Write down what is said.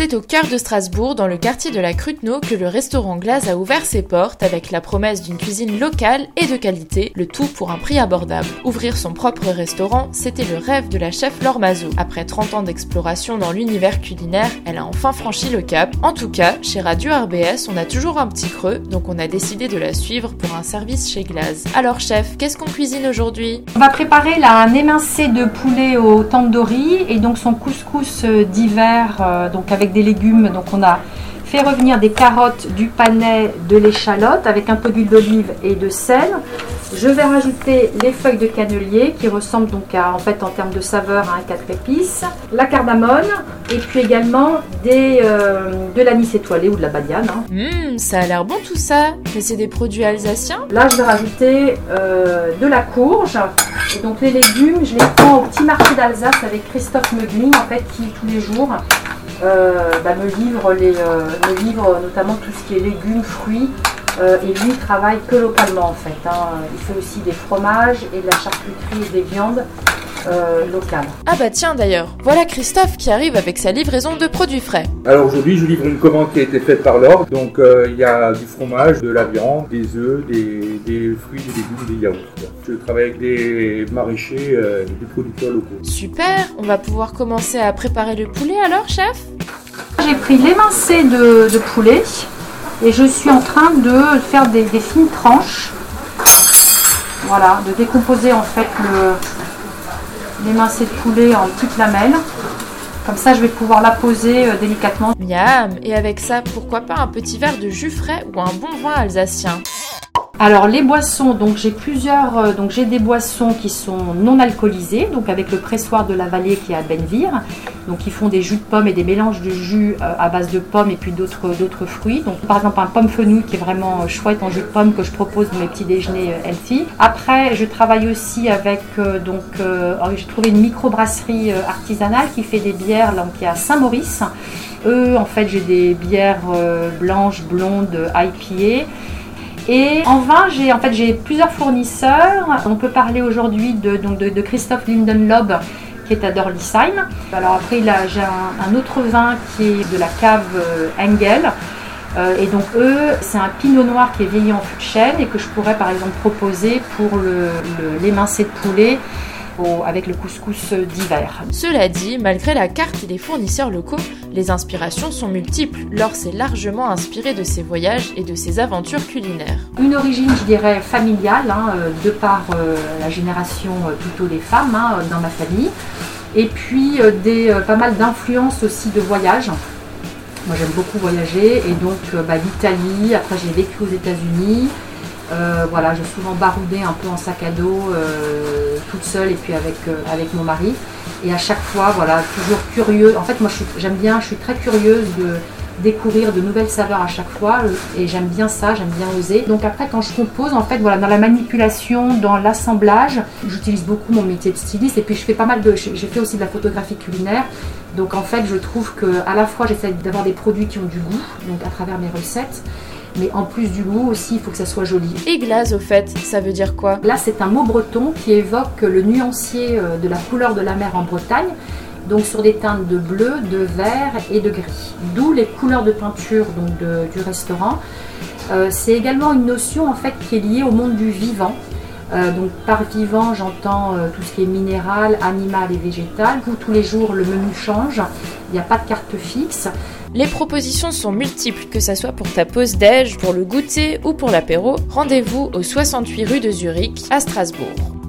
C'est au cœur de Strasbourg, dans le quartier de la Cruteno, que le restaurant Glaze a ouvert ses portes avec la promesse d'une cuisine locale et de qualité, le tout pour un prix abordable. Ouvrir son propre restaurant, c'était le rêve de la chef Laure Mazot. Après 30 ans d'exploration dans l'univers culinaire, elle a enfin franchi le cap. En tout cas, chez Radio RBS, on a toujours un petit creux, donc on a décidé de la suivre pour un service chez Glaze. Alors chef, qu'est-ce qu'on cuisine aujourd'hui? On va préparer là un émincé de poulet au tandoori et donc son couscous d'hiver, euh, donc avec des légumes. Donc on a fait revenir des carottes, du panais, de l'échalote avec un peu d'huile d'olive et de sel. Je vais rajouter les feuilles de cannelier qui ressemblent donc à, en fait en termes de saveur à un 4 épices, la cardamone et puis également des, euh, de l'anis étoilé ou de la badiane. hein. Hum, ça a l'air bon tout ça. Mais c'est des produits alsaciens Là, je vais rajouter euh, de la courge. Et donc les légumes, je les prends au petit marché d'Alsace avec Christophe Meugling, en fait, qui tous les jours bah, me livre les, euh, me notamment tout ce qui est légumes, fruits. Euh, et lui il travaille que localement en fait. hein. Il fait aussi des fromages et de la charcuterie et des viandes euh, locales. Ah bah tiens d'ailleurs, voilà Christophe qui arrive avec sa livraison de produits frais. Alors aujourd'hui, je livre une commande qui a été faite par l'ordre. Donc euh, il y a du fromage, de la viande, des œufs, des, des fruits, des légumes, des yaourts. Je travaille avec des maraîchers, euh, des producteurs locaux. Super, on va pouvoir commencer à préparer le poulet alors chef? J'ai pris l'émincé de, de poulet et je suis en train de faire des, des fines tranches. Voilà, de décomposer en fait le l'émincé de poulet en petites lamelles. Comme ça, je vais pouvoir la poser euh, délicatement. Miam Et avec ça, pourquoi pas un petit verre de jus frais ou un bon vin alsacien? Alors les boissons, donc j'ai plusieurs, euh, donc j'ai des boissons qui sont non alcoolisées, donc avec le pressoir de la vallée qui est à Benvire, donc ils font des jus de pommes et des mélanges de jus euh, à base de pommes et puis d'autres fruits. Donc par exemple un pomme fenouil qui est vraiment euh, chouette en jus de pomme que je propose dans mes petits déjeuners healthy. Après je travaille aussi avec donc alors, j'ai trouvé une microbrasserie artisanale qui fait des bières qui est à Saint-Maurice. Eux en fait j'ai des bières blanches, blondes, IPA. Et en vin, j'ai en fait j'ai plusieurs fournisseurs. On peut parler aujourd'hui de, de, Christophe Lindenlob qui est à Dorlisheim. Alors après, j'ai un, autre vin qui est de la cave euh, Engel. Euh, et donc eux, c'est un pinot noir qui est vieilli en fût de chêne et que je pourrais par exemple proposer pour l'émincé de poulet au- avec le couscous d'hiver. Cela dit, malgré la carte les fournisseurs locaux, les inspirations sont multiples. Laure s'est largement inspirée de ses voyages et de ses aventures culinaires. Une origine, je dirais, familiale, hein, euh, de par euh, la génération euh, plutôt des femmes hein, dans ma famille. Et puis des, pas mal d'influences aussi de voyage. Moi j'aime beaucoup voyager et donc bah, l'Italie, après j'ai vécu aux États-Unis. Euh, voilà, j'ai souvent baroudé un peu en sac à dos, euh, toute seule et puis avec, euh, avec mon mari. Et à chaque fois, voilà, toujours curieux. En fait, moi je j'aime bien, je suis très curieuse de découvrir de nouvelles saveurs à chaque fois et j'aime bien ça, j'aime bien oser. Donc après quand je compose, en fait voilà, dans la manipulation, dans l'assemblage, j'utilise beaucoup mon métier de styliste et puis je fais pas mal de j'ai fait aussi de la photographie culinaire. Donc en fait, je trouve que à la fois j'essaie d'avoir des produits qui ont du goût, donc à travers mes recettes, mais en plus du goût aussi, il faut que ça soit joli. Et glace, au fait, ça veut dire quoi? Là, c'est un mot breton qui évoque le nuancier euh, de la couleur de la mer en Bretagne, donc sur des teintes de bleu, de vert et de gris. D'où les couleurs de peinture donc, de- du restaurant. Euh, c'est également une notion en fait qui est liée au monde du vivant. Euh, donc par vivant, j'entends euh, tout ce qui est minéral, animal et végétal. Où tous les jours, le menu change. Il n'y a pas de carte fixe. Les propositions sont multiples, que ça soit pour ta pause déj, pour le goûter ou pour l'apéro. Rendez-vous au 68 rue de Zurich, à Strasbourg.